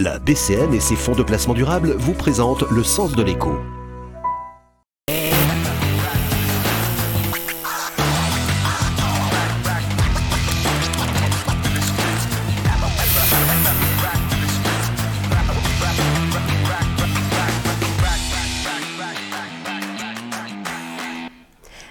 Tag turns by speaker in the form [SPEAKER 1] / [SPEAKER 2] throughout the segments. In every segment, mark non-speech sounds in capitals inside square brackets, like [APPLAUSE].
[SPEAKER 1] La BCN et ses fonds de placement durable vous présentent le sens de l'écho.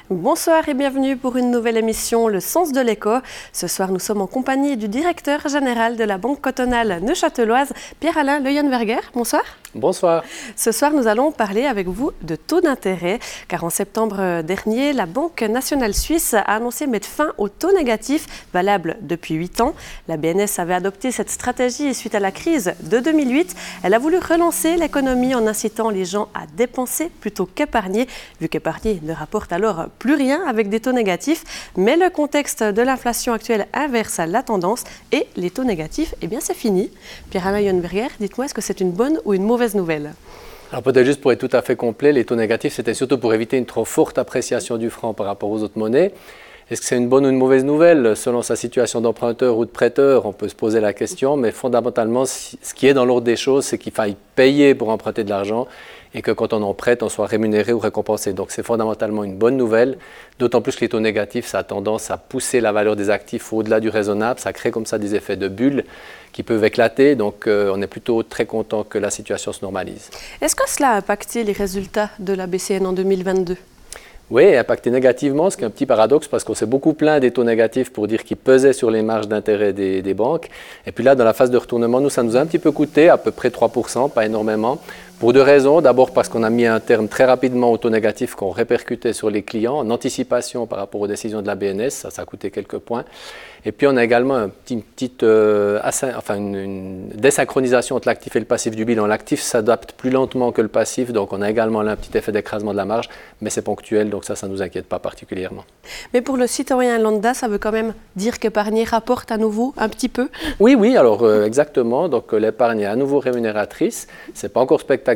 [SPEAKER 2] Bonsoir et bienvenue pour une nouvelle émission Le Sens de l'écho. Ce soir, nous sommes en compagnie du directeur général de la Banque cotonale neuchâteloise, Pierre-Alain Leuenberger. Bonsoir.
[SPEAKER 3] Bonsoir.
[SPEAKER 2] Ce soir, nous allons parler avec vous de taux d'intérêt, car en septembre dernier, la Banque nationale suisse a annoncé mettre fin au taux négatif valable depuis 8 ans. La BNS avait adopté cette stratégie suite à la crise de 2008. Elle a voulu relancer l'économie en incitant les gens à dépenser plutôt qu'épargner, vu qu'épargner ne rapporte alors plus rien avec des taux négatifs. Mais le contexte de l'inflation actuelle inverse la tendance et les taux négatifs, eh bien c'est fini. Pierre-Alain dites-moi, est-ce que c'est une bonne ou une mauvaise nouvelle
[SPEAKER 3] alors peut-être juste pour être tout à fait complet, les taux négatifs, c'était surtout pour éviter une trop forte appréciation du franc par rapport aux autres monnaies. Est-ce que c'est une bonne ou une mauvaise nouvelle? Selon sa situation d'emprunteur ou de prêteur, on peut se poser la question, mais fondamentalement, ce qui est dans l'ordre des choses, c'est qu'il faille payer pour emprunter de l'argent et que quand on en prête, on soit rémunéré ou récompensé. Donc c'est fondamentalement une bonne nouvelle, d'autant plus que les taux négatifs, ça a tendance à pousser la valeur des actifs au-delà du raisonnable, ça crée comme ça des effets de bulle qui peuvent éclater, donc euh, on est plutôt très content que la situation se normalise.
[SPEAKER 2] Est-ce que cela a impacté les résultats de la BCN en 2022
[SPEAKER 3] oui, impacté négativement, ce qui est un petit paradoxe parce qu'on s'est beaucoup plaint des taux négatifs pour dire qu'ils pesaient sur les marges d'intérêt des, des, banques. Et puis là, dans la phase de retournement, nous, ça nous a un petit peu coûté, à peu près 3%, pas énormément. Pour deux raisons. D'abord parce qu'on a mis un terme très rapidement au taux négatif qu'on répercutait sur les clients en anticipation par rapport aux décisions de la BNS. Ça, ça a coûté quelques points. Et puis on a également une petite euh, enfin une, désynchronisation entre l'actif et le passif du bilan. L'actif s'adapte plus lentement que le passif, donc on a également là un petit effet d'écrasement de la marge, mais c'est ponctuel, donc ça, ça ne nous inquiète pas particulièrement.
[SPEAKER 2] Mais pour le citoyen lambda, ça veut quand même dire qu'épargner rapporte à nouveau un petit peu?
[SPEAKER 3] Oui, oui, alors euh, exactement. Donc euh, l'épargne est à nouveau rémunératrice. C'est pas encore spectaculaire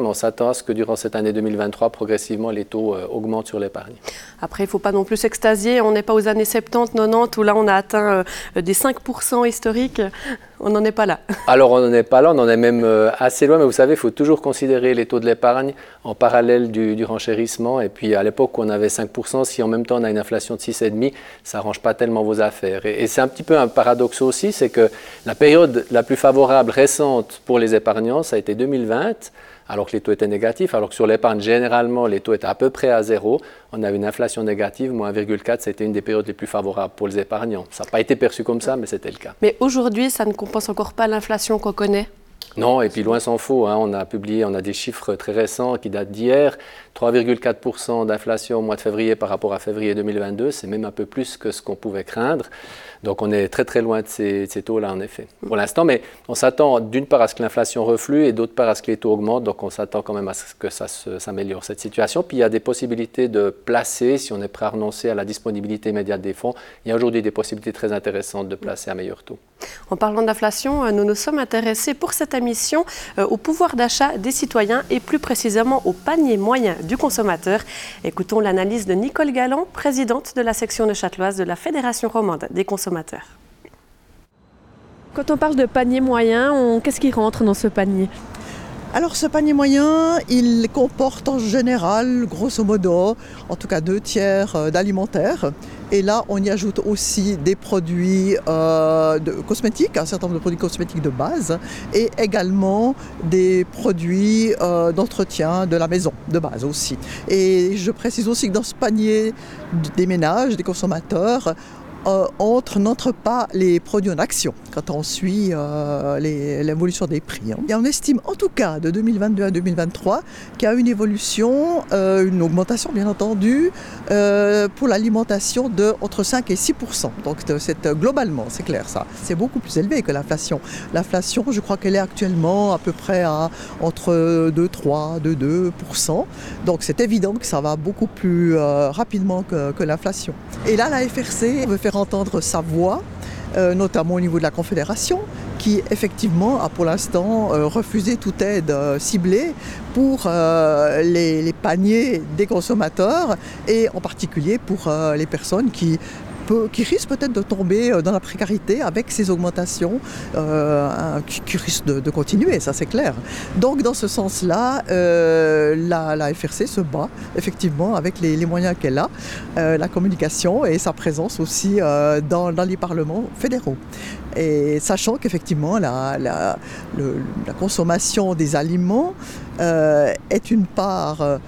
[SPEAKER 3] mais on s'attend à ce que durant cette année 2023, progressivement, les taux euh, augmentent sur l'épargne.
[SPEAKER 2] Après, il ne faut pas non plus s'extasier. On n'est pas aux années 70, 90, où là, on a atteint euh, des 5% historiques. On n'en est pas là. [LAUGHS]
[SPEAKER 3] Alors, on n'en est pas là, on en est même euh, assez loin, mais vous savez, il faut toujours considérer les taux de l'épargne en parallèle du, renchérissement. Et puis, à l'époque où on avait 5%, si en même temps on a une inflation de 6,5%, ça n'arrange pas tellement vos affaires. Et c'est un petit peu un paradoxe aussi, c'est que la période la plus favorable récente pour les épargnants, ça a été 2020 alors que les taux étaient négatifs, alors que sur l'épargne, généralement, les taux étaient à peu près à zéro. On avait une inflation négative, moins 1,4, c'était une des périodes les plus favorables pour les épargnants. Ça n'a pas été perçu comme ça, mais c'était le cas.
[SPEAKER 2] Mais aujourd'hui, ça ne compense encore pas l'inflation qu'on connaît?
[SPEAKER 3] Non, et puis loin s'en faut. Hein. on a publié, on a des chiffres très récents qui datent d'hier. 3,4% d'inflation au mois de février par rapport à février 2022, c'est même un peu plus que ce qu'on pouvait craindre. Donc on est très très loin de ces, taux-là en effet, pour l'instant. Mais on s'attend d'une part à ce que l'inflation reflue et d'autre part à ce que les taux augmentent. Donc on s'attend quand même à ce que ça s'améliore cette situation. Puis il y a des possibilités de placer, si on est prêt à renoncer à la disponibilité immédiate des fonds, il y a aujourd'hui des possibilités très intéressantes de placer à meilleur taux.
[SPEAKER 2] En parlant d'inflation, euh, nous nous sommes intéressés pour cette émission euh, au pouvoir d'achat des citoyens et plus précisément au panier moyen du consommateur. Écoutons l'analyse de Nicole Galland, présidente de la section de Châteloise de la Fédération romande des consommateurs. Quand on parle de panier moyen, qu'est-ce qui rentre dans ce panier?
[SPEAKER 4] Alors ce panier moyen, il comporte en général, grosso modo, en tout cas deux tiers euh, d'alimentaire. Et là, on y ajoute aussi des produits euh, cosmétiques, un certain nombre de produits cosmétiques de base, et également des produits euh, d'entretien de la maison de base aussi. Et je précise aussi que dans ce panier des ménages, des consommateurs, euh, entre n'entre pas les produits en action quand on suit euh, l'évolution des prix. Hein. Et on estime en tout cas de 2022 à 2023 qu'il y a une évolution, euh, une augmentation bien entendu pour l'alimentation de entre 5 et 6 Donc c'est globalement, c'est clair ça. C'est beaucoup plus élevé que l'inflation. L'inflation, je crois qu'elle est actuellement à peu près à entre 2, 3, 2, 2 Donc c'est évident que ça va beaucoup plus rapidement que l'inflation. Et là, la FRC veut faire entendre sa voix, euh, notamment au niveau de la Confédération, qui effectivement a pour l'instant euh, refusé toute aide euh, ciblée pour les, les, paniers des consommateurs et en particulier pour les personnes qui qui risque peut-être de tomber dans la précarité avec ces augmentations, qui, risquent de, continuer, ça c'est clair. Donc dans ce sens-là, la, FRC se bat effectivement avec les, moyens qu'elle a, la communication et sa présence aussi dans, les parlements fédéraux. Et sachant qu'effectivement, la, consommation des aliments euh, est une part euh,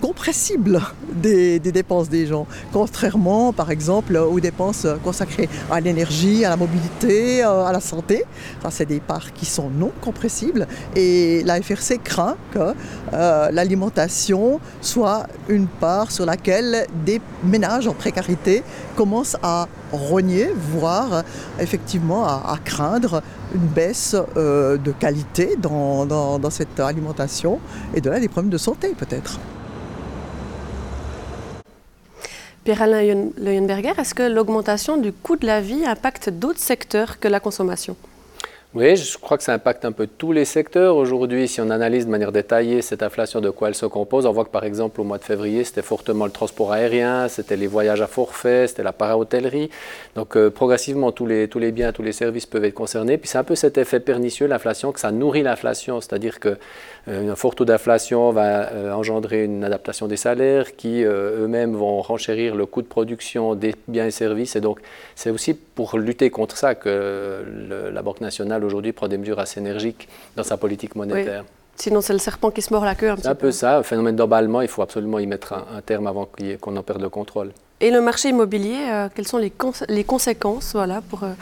[SPEAKER 4] compressible des, dépenses des gens, contrairement par exemple aux dépenses consacrées à l'énergie, à la mobilité, euh, à la santé. C'est des parts qui sont non compressibles et la FRC craint que l'alimentation soit une part sur laquelle des ménages en précarité commencent à rogner, voire effectivement à, craindre une baisse euh, de qualité dans, cette alimentation et de là des problèmes de santé peut-être.
[SPEAKER 2] Pierre-Alain Leuenberger, est-ce que l'augmentation du coût de la vie impacte d'autres secteurs que la consommation?
[SPEAKER 3] Oui, je crois que ça impacte un peu tous les secteurs. Aujourd'hui, si on analyse de manière détaillée cette inflation, de quoi elle se compose, on voit que par exemple au mois de février, c'était fortement le transport aérien, c'était les voyages à forfait, c'était la para-hôtellerie. Donc euh, progressivement, tous les, tous les biens, tous les services peuvent être concernés. Puis c'est un peu cet effet pernicieux, l'inflation, que ça nourrit l'inflation. C'est-à-dire qu'un euh, fort taux d'inflation va euh, engendrer une adaptation des salaires qui eux-mêmes vont renchérir le coût de production des biens et services. Et donc c'est aussi pour lutter contre ça que la Banque nationale aujourd'hui prend des mesures assez énergiques dans sa politique monétaire.
[SPEAKER 2] Sinon, c'est le serpent qui se mord la queue un
[SPEAKER 3] C'est un peu, ça. Un phénomène d'emballement, il faut absolument y mettre un, terme avant qu'on en perde le contrôle.
[SPEAKER 2] Et le marché immobilier, euh, quelles sont les, les conséquences voilà, pour, euh,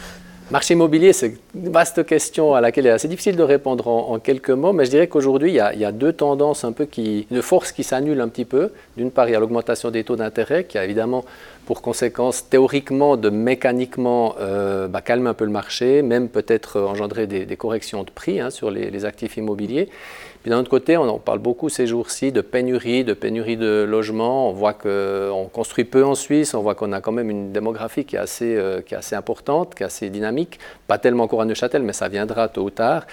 [SPEAKER 3] Marché immobilier, c'est une vaste question à laquelle il est assez difficile de répondre en, quelques mots, mais je dirais qu'aujourd'hui, il, y a deux tendances un peu qui, de force qui s'annulent un petit peu. D'une part, il y a l'augmentation des taux d'intérêt qui a évidemment pour conséquence théoriquement de mécaniquement euh, bah, calmer un peu le marché, même peut-être engendrer des, corrections de prix hein, sur les, les, actifs immobiliers. Puis d'un autre côté, on en parle beaucoup ces jours-ci de pénurie, de pénurie de logements. On voit qu'on construit peu en Suisse, on voit qu'on a quand même une démographie qui est, assez, euh, qui est assez importante, qui est assez dynamique. Pas tellement encore à Neuchâtel, mais ça viendra tôt ou tard.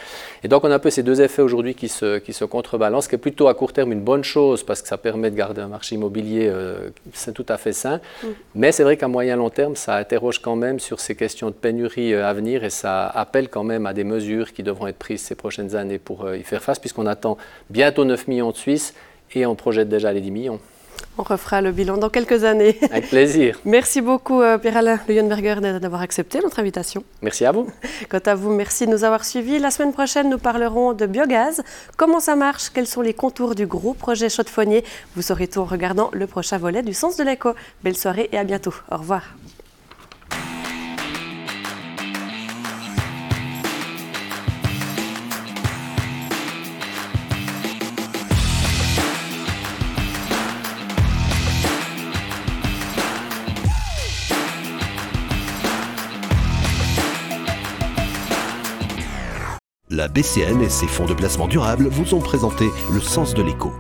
[SPEAKER 3] Et donc on a un peu ces deux effets aujourd'hui qui se, qui se contrebalancent, ce qui est plutôt à court terme une bonne chose parce que ça permet de garder un marché immobilier euh, c'est tout à fait sain. Mm. Mais c'est vrai qu'à moyen long terme, ça interroge quand même sur ces questions de pénurie euh, à venir et ça appelle quand même à des mesures qui devront être prises ces prochaines années pour y faire face, puisqu'on a attend bientôt 9 millions de Suisses et on projette déjà les 10 millions.
[SPEAKER 2] On refera le bilan dans quelques années. [LAUGHS]
[SPEAKER 3] Avec plaisir.
[SPEAKER 2] merci beaucoup, euh, Pierre-Alain Leuenberger, d'avoir accepté notre invitation.
[SPEAKER 3] Merci à vous.
[SPEAKER 2] Quant à vous, merci de nous avoir suivis. La semaine prochaine, nous parlerons de biogaz. Comment ça marche? Quels sont les contours du gros projet chaux Vous saurez tout en regardant le prochain volet du Sens de l'écho. Belle soirée et à bientôt. Au revoir.
[SPEAKER 1] La BCN et ses fonds de placement durable vous ont présenté le sens de l'écho.